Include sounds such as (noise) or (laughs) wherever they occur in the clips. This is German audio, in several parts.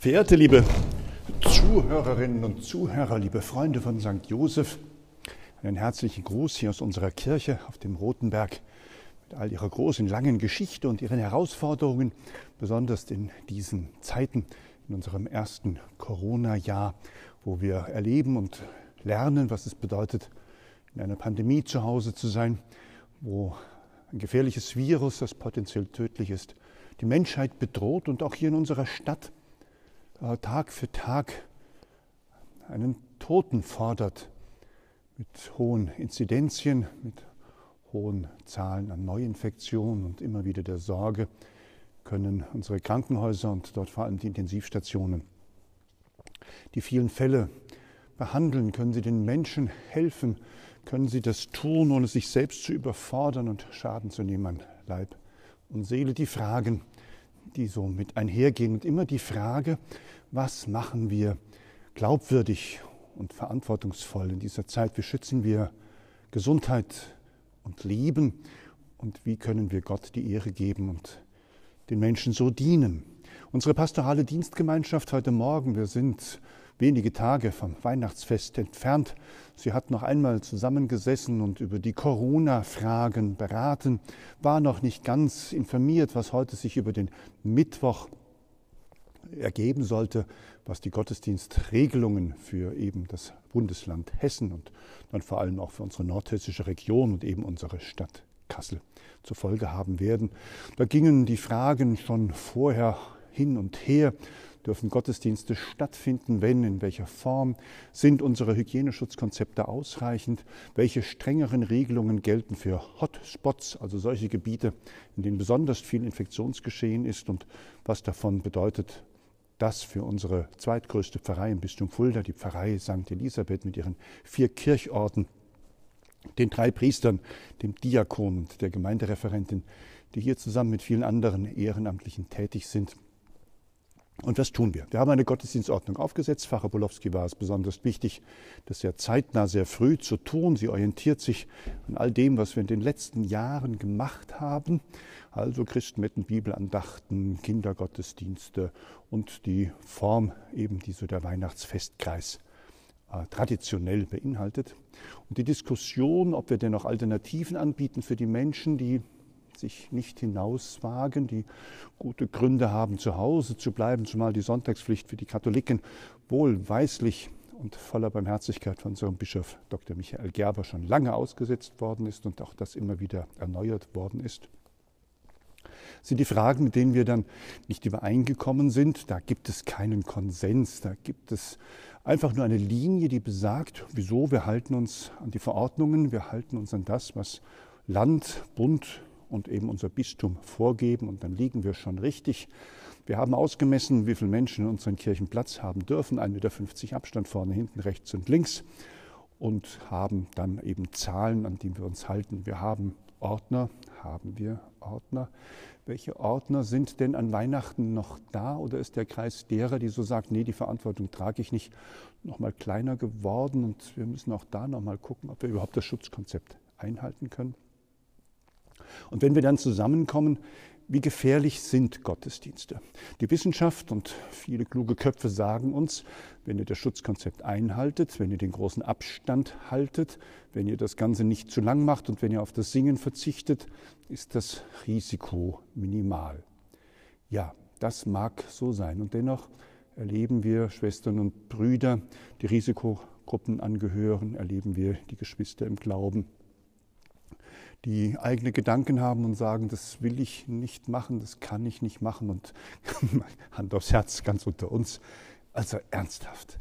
Verehrte liebe Zuhörerinnen und Zuhörer, liebe Freunde von St. Josef, einen herzlichen Gruß hier aus unserer Kirche auf dem Rotenberg mit all ihrer großen, langen Geschichte und ihren Herausforderungen, besonders in diesen Zeiten, in unserem ersten Corona-Jahr, wo wir erleben und lernen, was es bedeutet, in einer Pandemie zu Hause zu sein, wo ein gefährliches Virus, das potenziell tödlich ist, die Menschheit bedroht und auch hier in unserer Stadt Tag für Tag einen Toten fordert mit hohen Inzidenzien, mit hohen Zahlen an Neuinfektionen und immer wieder der Sorge, können unsere Krankenhäuser und dort vor allem die Intensivstationen die vielen Fälle behandeln, können sie den Menschen helfen, können sie das tun, ohne sich selbst zu überfordern und Schaden zu nehmen an Leib und Seele. Die Fragen, die so mit einhergehen und immer die Frage, was machen wir glaubwürdig und verantwortungsvoll in dieser Zeit? Wie schützen wir Gesundheit und Leben? Und wie können wir Gott die Ehre geben und den Menschen so dienen? Unsere pastorale Dienstgemeinschaft heute Morgen, wir sind wenige Tage vom Weihnachtsfest entfernt. Sie hat noch einmal zusammengesessen und über die Corona-Fragen beraten, war noch nicht ganz informiert, was heute sich über den Mittwoch ergeben sollte, was die Gottesdienstregelungen für eben das Bundesland Hessen und dann vor allem auch für unsere nordhessische Region und eben unsere Stadt Kassel zur Folge haben werden. Da gingen die Fragen schon vorher hin und her. Dürfen Gottesdienste stattfinden? Wenn? In welcher Form? Sind unsere Hygieneschutzkonzepte ausreichend? Welche strengeren Regelungen gelten für Hotspots, also solche Gebiete, in denen besonders viel Infektionsgeschehen ist? Und was davon bedeutet das für unsere zweitgrößte Pfarrei im Bistum Fulda, die Pfarrei St. Elisabeth mit ihren vier Kirchorten, den drei Priestern, dem Diakon und der Gemeindereferentin, die hier zusammen mit vielen anderen Ehrenamtlichen tätig sind. Und was tun wir? Wir haben eine Gottesdienstordnung aufgesetzt. Pfarrer Bolowski war es besonders wichtig, das sehr zeitnah, sehr früh zu tun. Sie orientiert sich an all dem, was wir in den letzten Jahren gemacht haben. Also Christenmetten, Bibelandachten, Kindergottesdienste und die Form eben, die so der Weihnachtsfestkreis äh, traditionell beinhaltet. Und die Diskussion, ob wir denn noch Alternativen anbieten für die Menschen, die sich nicht hinauswagen, die gute Gründe haben, zu Hause zu bleiben, zumal die Sonntagspflicht für die Katholiken wohlweislich und voller Barmherzigkeit von unserem Bischof Dr. Michael Gerber schon lange ausgesetzt worden ist und auch das immer wieder erneuert worden ist sind die Fragen, mit denen wir dann nicht übereingekommen sind. Da gibt es keinen Konsens, da gibt es einfach nur eine Linie, die besagt, wieso wir halten uns an die Verordnungen, wir halten uns an das, was Land, Bund und eben unser Bistum vorgeben und dann liegen wir schon richtig. Wir haben ausgemessen, wie viele Menschen in unseren Kirchen Platz haben dürfen, 1,50 Meter Abstand vorne, hinten, rechts und links und haben dann eben Zahlen, an die wir uns halten. Wir haben Ordner, haben wir Ordner. Welche Ordner sind denn an Weihnachten noch da oder ist der Kreis derer, die so sagt, nee, die Verantwortung trage ich nicht, noch mal kleiner geworden und wir müssen auch da noch mal gucken, ob wir überhaupt das Schutzkonzept einhalten können? Und wenn wir dann zusammenkommen, wie gefährlich sind Gottesdienste? Die Wissenschaft und viele kluge Köpfe sagen uns, wenn ihr das Schutzkonzept einhaltet, wenn ihr den großen Abstand haltet, wenn ihr das Ganze nicht zu lang macht und wenn ihr auf das Singen verzichtet, ist das Risiko minimal. Ja, das mag so sein. Und dennoch erleben wir Schwestern und Brüder, die Risikogruppen angehören, erleben wir die Geschwister im Glauben, die eigene Gedanken haben und sagen, das will ich nicht machen, das kann ich nicht machen und (laughs) Hand aufs Herz ganz unter uns. Also ernsthaft.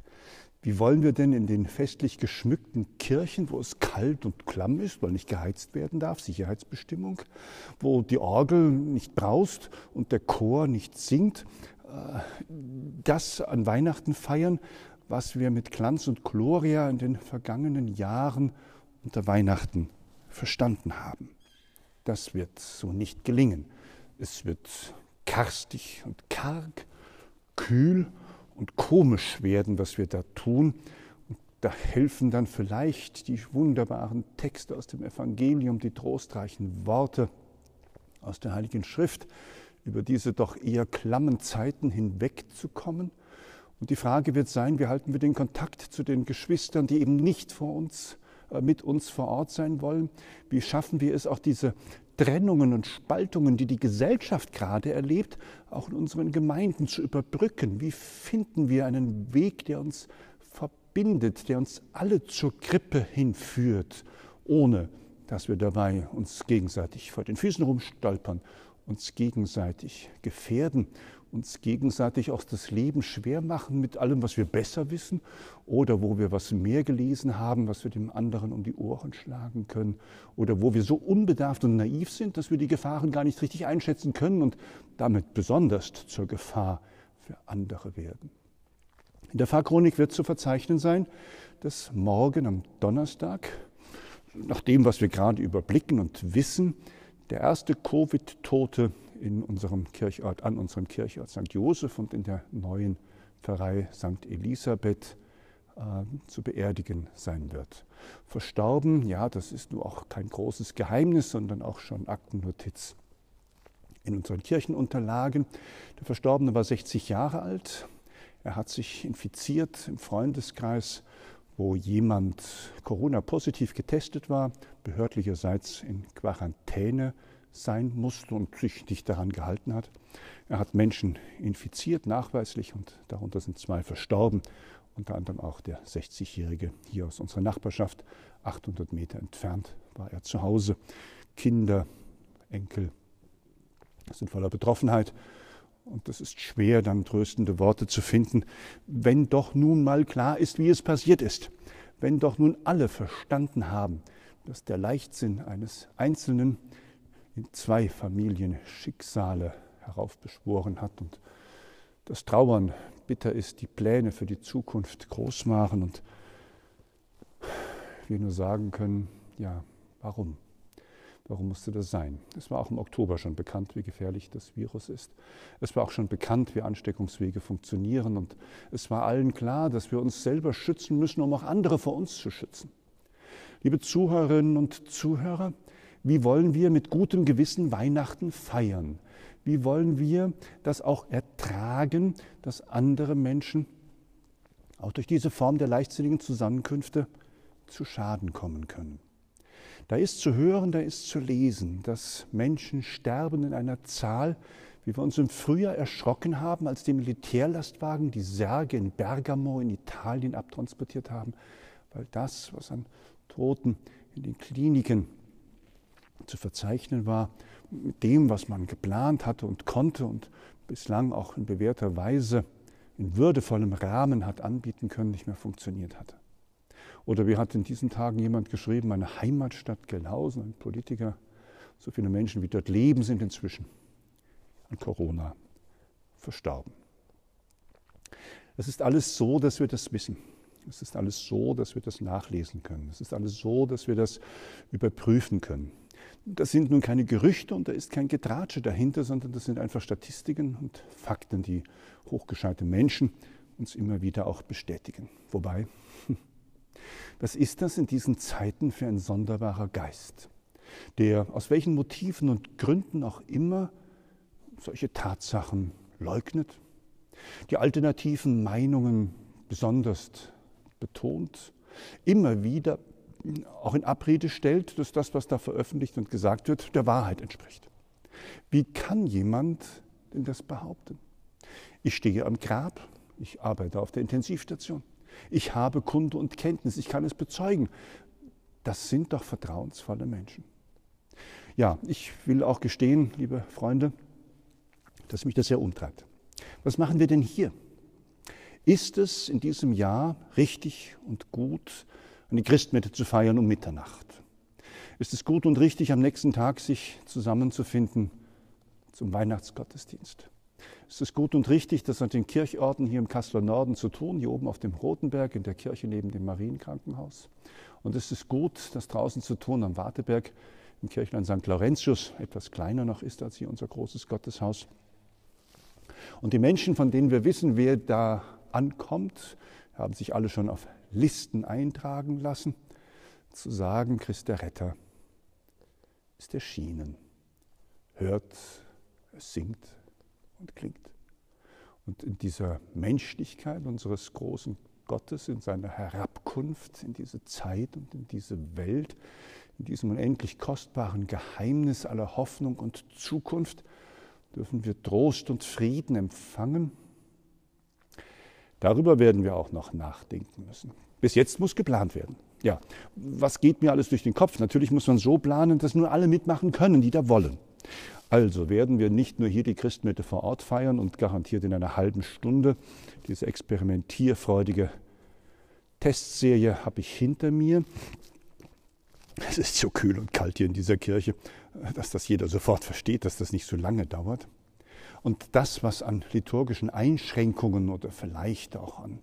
Wie wollen wir denn in den festlich geschmückten Kirchen, wo es kalt und klamm ist, weil nicht geheizt werden darf, Sicherheitsbestimmung, wo die Orgel nicht braust und der Chor nicht singt, äh, das an Weihnachten feiern, was wir mit Glanz und Gloria in den vergangenen Jahren unter Weihnachten verstanden haben. Das wird so nicht gelingen. Es wird karstig und karg, kühl und komisch werden, was wir da tun. Und da helfen dann vielleicht die wunderbaren Texte aus dem Evangelium, die trostreichen Worte aus der Heiligen Schrift, über diese doch eher klammen Zeiten hinwegzukommen Und die Frage wird sein, wie halten wir den Kontakt zu den Geschwistern, die eben nicht vor uns, mit uns vor Ort sein wollen? Wie schaffen wir es, auch diese Trennungen und Spaltungen, die die Gesellschaft gerade erlebt, auch in unseren Gemeinden zu überbrücken? Wie finden wir einen Weg, der uns verbindet, der uns alle zur Krippe hinführt, ohne dass wir dabei uns gegenseitig vor den Füßen rumstolpern, uns gegenseitig gefährden, uns gegenseitig auch das Leben schwer machen mit allem, was wir besser wissen oder wo wir was mehr gelesen haben, was wir dem anderen um die Ohren schlagen können oder wo wir so unbedarft und naiv sind, dass wir die Gefahren gar nicht richtig einschätzen können und damit besonders zur Gefahr für andere werden. In der Fahrchronik wird zu verzeichnen sein, dass morgen am Donnerstag nach dem, was wir gerade überblicken und wissen, der erste Covid-Tote in unserem Kirchort, an unserem Kirchort St. Josef und in der neuen Pfarrei St. Elisabeth äh, zu beerdigen sein wird. Verstorben, ja, das ist nur auch kein großes Geheimnis, sondern auch schon Aktennotiz in unseren Kirchenunterlagen. Der Verstorbene war 60 Jahre alt. Er hat sich infiziert im Freundeskreis wo jemand Corona-positiv getestet war, behördlicherseits in Quarantäne sein musste und sich nicht daran gehalten hat. Er hat Menschen infiziert, nachweislich, und darunter sind zwei verstorben, unter anderem auch der 60-Jährige hier aus unserer Nachbarschaft. 800 Meter entfernt war er zu Hause. Kinder, Enkel sind voller Betroffenheit und es ist schwer, dann tröstende Worte zu finden, wenn doch nun mal klar ist, wie es passiert ist. Wenn doch nun alle verstanden haben, dass der Leichtsinn eines Einzelnen in zwei Familien Schicksale heraufbeschworen hat und das Trauern bitter ist, die Pläne für die Zukunft groß machen und wir nur sagen können, ja, warum? Warum musste das sein? Es war auch im Oktober schon bekannt, wie gefährlich das Virus ist. Es war auch schon bekannt, wie Ansteckungswege funktionieren. Und es war allen klar, dass wir uns selber schützen müssen, um auch andere vor uns zu schützen. Liebe Zuhörerinnen und Zuhörer, wie wollen wir mit gutem Gewissen Weihnachten feiern? Wie wollen wir das auch ertragen, dass andere Menschen auch durch diese Form der leichtsinnigen Zusammenkünfte zu Schaden kommen können? Da ist zu hören, da ist zu lesen, dass Menschen sterben in einer Zahl, wie wir uns im Frühjahr erschrocken haben, als die Militärlastwagen die Särge in Bergamo in Italien abtransportiert haben, weil das, was an Toten in den Kliniken zu verzeichnen war, mit dem, was man geplant hatte und konnte und bislang auch in bewährter Weise in würdevollem Rahmen hat anbieten können, nicht mehr funktioniert hatte. Oder wie hat in diesen Tagen jemand geschrieben, meine Heimatstadt Gelhausen, ein Politiker, so viele Menschen wie dort leben, sind inzwischen an Corona verstorben. Es ist alles so, dass wir das wissen. Es ist alles so, dass wir das nachlesen können. Es ist alles so, dass wir das überprüfen können. Das sind nun keine Gerüchte und da ist kein Getratsche dahinter, sondern das sind einfach Statistiken und Fakten, die hochgescheite Menschen uns immer wieder auch bestätigen. Wobei, (laughs) was ist das in diesen Zeiten für ein sonderbarer Geist, der aus welchen Motiven und Gründen auch immer solche Tatsachen leugnet, die alternativen Meinungen besonders betont, immer wieder auch in Abrede stellt, dass das, was da veröffentlicht und gesagt wird, der Wahrheit entspricht. Wie kann jemand denn das behaupten? Ich stehe am Grab, ich arbeite auf der Intensivstation. Ich habe Kunde und Kenntnis, ich kann es bezeugen. Das sind doch vertrauensvolle Menschen. Ja, ich will auch gestehen, liebe Freunde, dass mich das sehr umtreibt. Was machen wir denn hier? Ist es in diesem Jahr richtig und gut, eine Christmette zu feiern um Mitternacht? Ist es gut und richtig, am nächsten Tag sich zusammenzufinden zum Weihnachtsgottesdienst? Es ist gut und richtig, das an den Kirchorten hier im Kasseler Norden zu tun, hier oben auf dem Rotenberg in der Kirche neben dem Marienkrankenhaus. Und es ist gut, das draußen zu tun am Warteberg im Kirchlein St. Laurentius, etwas kleiner noch ist als hier unser großes Gotteshaus. Und die Menschen, von denen wir wissen, wer da ankommt, haben sich alle schon auf Listen eintragen lassen, zu sagen, Christ der Retter ist erschienen. Hört, es singt, und klingt. Und in dieser Menschlichkeit unseres großen Gottes, in seiner Herabkunft in diese Zeit und in diese Welt, in diesem unendlich kostbaren Geheimnis aller Hoffnung und Zukunft, dürfen wir Trost und Frieden empfangen. Darüber werden wir auch noch nachdenken müssen. Bis jetzt muss geplant werden. Ja, was geht mir alles durch den Kopf? Natürlich muss man so planen, dass nur alle mitmachen können, die da wollen. Also werden wir nicht nur hier die Christmette vor Ort feiern und garantiert in einer halben Stunde. Diese experimentierfreudige Testserie habe ich hinter mir. Es ist so kühl und kalt hier in dieser Kirche, dass das jeder sofort versteht, dass das nicht so lange dauert. Und das, was an liturgischen Einschränkungen oder vielleicht auch an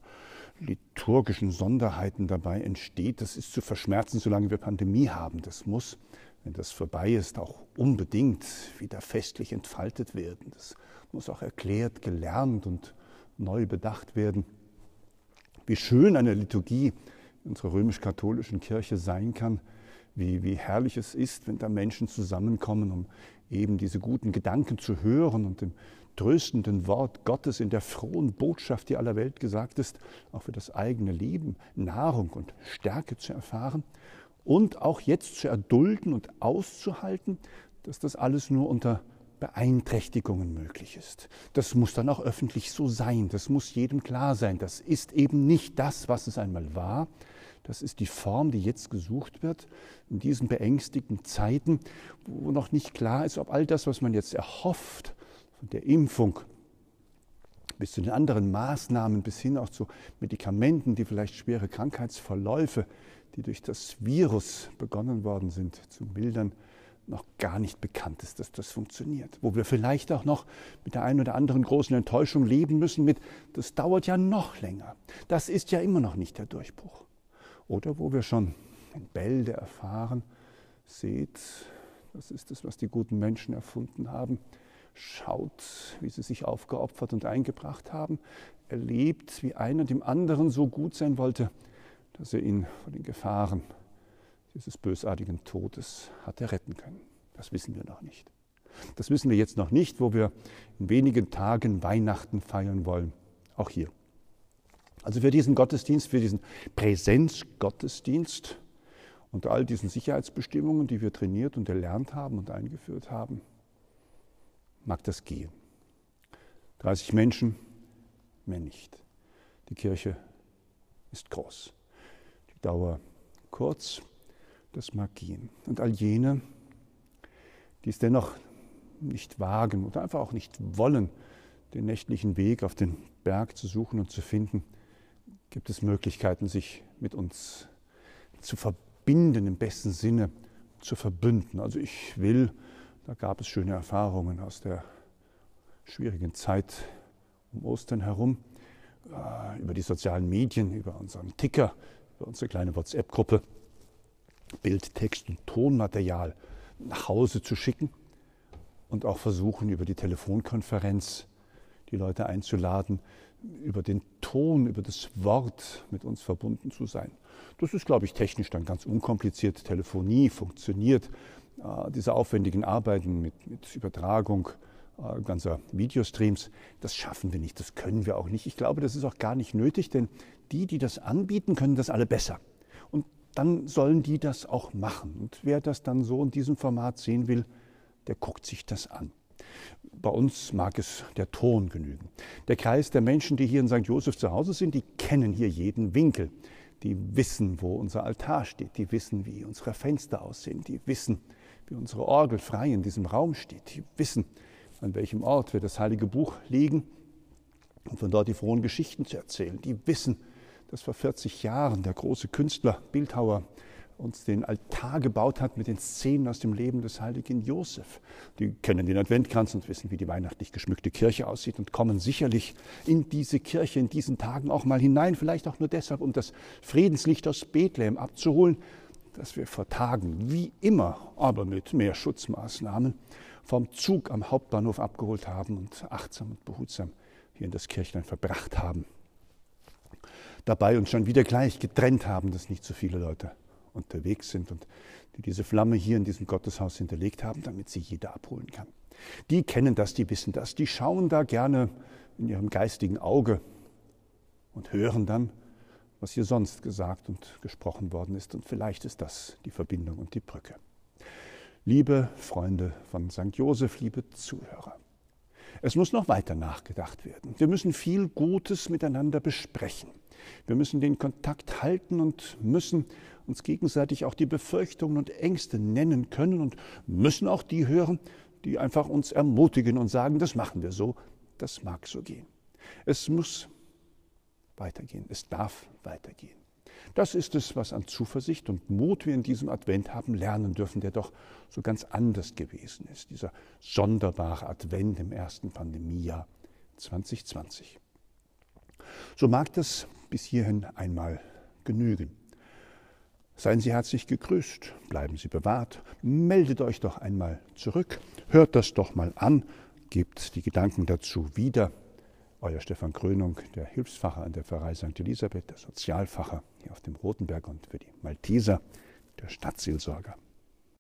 liturgischen Sonderheiten dabei entsteht, das ist zu verschmerzen, solange wir Pandemie haben. Das muss, wenn das vorbei ist, auch unbedingt wieder festlich entfaltet werden. Das muss auch erklärt, gelernt und neu bedacht werden. Wie schön eine Liturgie unserer römisch-katholischen Kirche sein kann, wie, wie herrlich es ist, wenn da Menschen zusammenkommen, um eben diese guten Gedanken zu hören und dem tröstenden Wort Gottes in der frohen Botschaft, die aller Welt gesagt ist, auch für das eigene Leben Nahrung und Stärke zu erfahren und auch jetzt zu erdulden und auszuhalten, dass das alles nur unter Beeinträchtigungen möglich ist. Das muss dann auch öffentlich so sein, das muss jedem klar sein. Das ist eben nicht das, was es einmal war, das ist die Form, die jetzt gesucht wird in diesen beängstigten Zeiten, wo noch nicht klar ist, ob all das, was man jetzt erhofft, von der Impfung bis zu den anderen Maßnahmen, bis hin auch zu Medikamenten, die vielleicht schwere Krankheitsverläufe, die durch das Virus begonnen worden sind, zu mildern, noch gar nicht bekannt ist, dass das funktioniert. Wo wir vielleicht auch noch mit der einen oder anderen großen Enttäuschung leben müssen mit, das dauert ja noch länger. Das ist ja immer noch nicht der Durchbruch. Oder wo wir schon in Bälde erfahren, seht, das ist es, was die guten Menschen erfunden haben. Schaut, wie sie sich aufgeopfert und eingebracht haben. Erlebt, wie einer dem anderen so gut sein wollte, dass er ihn vor den Gefahren dieses bösartigen Todes hatte retten können. Das wissen wir noch nicht. Das wissen wir jetzt noch nicht, wo wir in wenigen Tagen Weihnachten feiern wollen. Auch hier. Also für diesen Gottesdienst, für diesen Präsenzgottesdienst unter all diesen Sicherheitsbestimmungen, die wir trainiert und erlernt haben und eingeführt haben, mag das gehen. 30 Menschen, mehr nicht. Die Kirche ist groß. Die Dauer kurz, das mag gehen. Und all jene, die es dennoch nicht wagen oder einfach auch nicht wollen, den nächtlichen Weg auf den Berg zu suchen und zu finden, gibt es Möglichkeiten, sich mit uns zu verbinden, im besten Sinne zu verbünden. Also ich will, da gab es schöne Erfahrungen aus der schwierigen Zeit um Ostern herum, äh, über die sozialen Medien, über unseren Ticker, über unsere kleine WhatsApp-Gruppe, Bild, Text und Tonmaterial nach Hause zu schicken und auch versuchen, über die Telefonkonferenz die Leute einzuladen, über den Ton, über das Wort mit uns verbunden zu sein. Das ist, glaube ich, technisch dann ganz unkompliziert. Telefonie funktioniert. Äh, diese aufwendigen Arbeiten mit, mit Übertragung äh, ganzer Videostreams, das schaffen wir nicht, das können wir auch nicht. Ich glaube, das ist auch gar nicht nötig, denn die, die das anbieten, können das alle besser. Und dann sollen die das auch machen. Und wer das dann so in diesem Format sehen will, der guckt sich das an. Bei uns mag es der Ton genügen. Der Kreis der Menschen, die hier in St. Josef zu Hause sind, die kennen hier jeden Winkel. Die wissen, wo unser Altar steht. Die wissen, wie unsere Fenster aussehen. Die wissen, wie unsere Orgel frei in diesem Raum steht. Die wissen, an welchem Ort wir das Heilige Buch legen um von dort die frohen Geschichten zu erzählen. Die wissen, dass vor 40 Jahren der große Künstler, Bildhauer uns den Altar gebaut hat mit den Szenen aus dem Leben des heiligen Josef. Die kennen den Adventkranz und wissen, wie die weihnachtlich geschmückte Kirche aussieht und kommen sicherlich in diese Kirche in diesen Tagen auch mal hinein, vielleicht auch nur deshalb, um das Friedenslicht aus Bethlehem abzuholen, das wir vor Tagen, wie immer, aber mit mehr Schutzmaßnahmen, vom Zug am Hauptbahnhof abgeholt haben und achtsam und behutsam hier in das Kirchlein verbracht haben. Dabei uns schon wieder gleich getrennt haben, dass nicht so viele Leute unterwegs sind und die diese Flamme hier in diesem Gotteshaus hinterlegt haben, damit sie jeder abholen kann. Die kennen das, die wissen das, die schauen da gerne in ihrem geistigen Auge und hören dann, was hier sonst gesagt und gesprochen worden ist. Und vielleicht ist das die Verbindung und die Brücke. Liebe Freunde von St. Joseph, liebe Zuhörer, es muss noch weiter nachgedacht werden. Wir müssen viel Gutes miteinander besprechen. Wir müssen den Kontakt halten und müssen uns gegenseitig auch die Befürchtungen und Ängste nennen können und müssen auch die hören, die einfach uns ermutigen und sagen, das machen wir so, das mag so gehen. Es muss weitergehen, es darf weitergehen. Das ist es, was an Zuversicht und Mut wir in diesem Advent haben lernen dürfen, der doch so ganz anders gewesen ist. Dieser sonderbare Advent im ersten Pandemiejahr 2020. So mag das bis hierhin einmal genügen. Seien Sie herzlich gegrüßt, bleiben Sie bewahrt, meldet euch doch einmal zurück, hört das doch mal an, gebt die Gedanken dazu wieder. Euer Stefan Krönung, der Hilfsfacher an der Pfarrei St. Elisabeth, der Sozialfacher hier auf dem Rotenberg und für die Malteser, der Stadtseelsorger.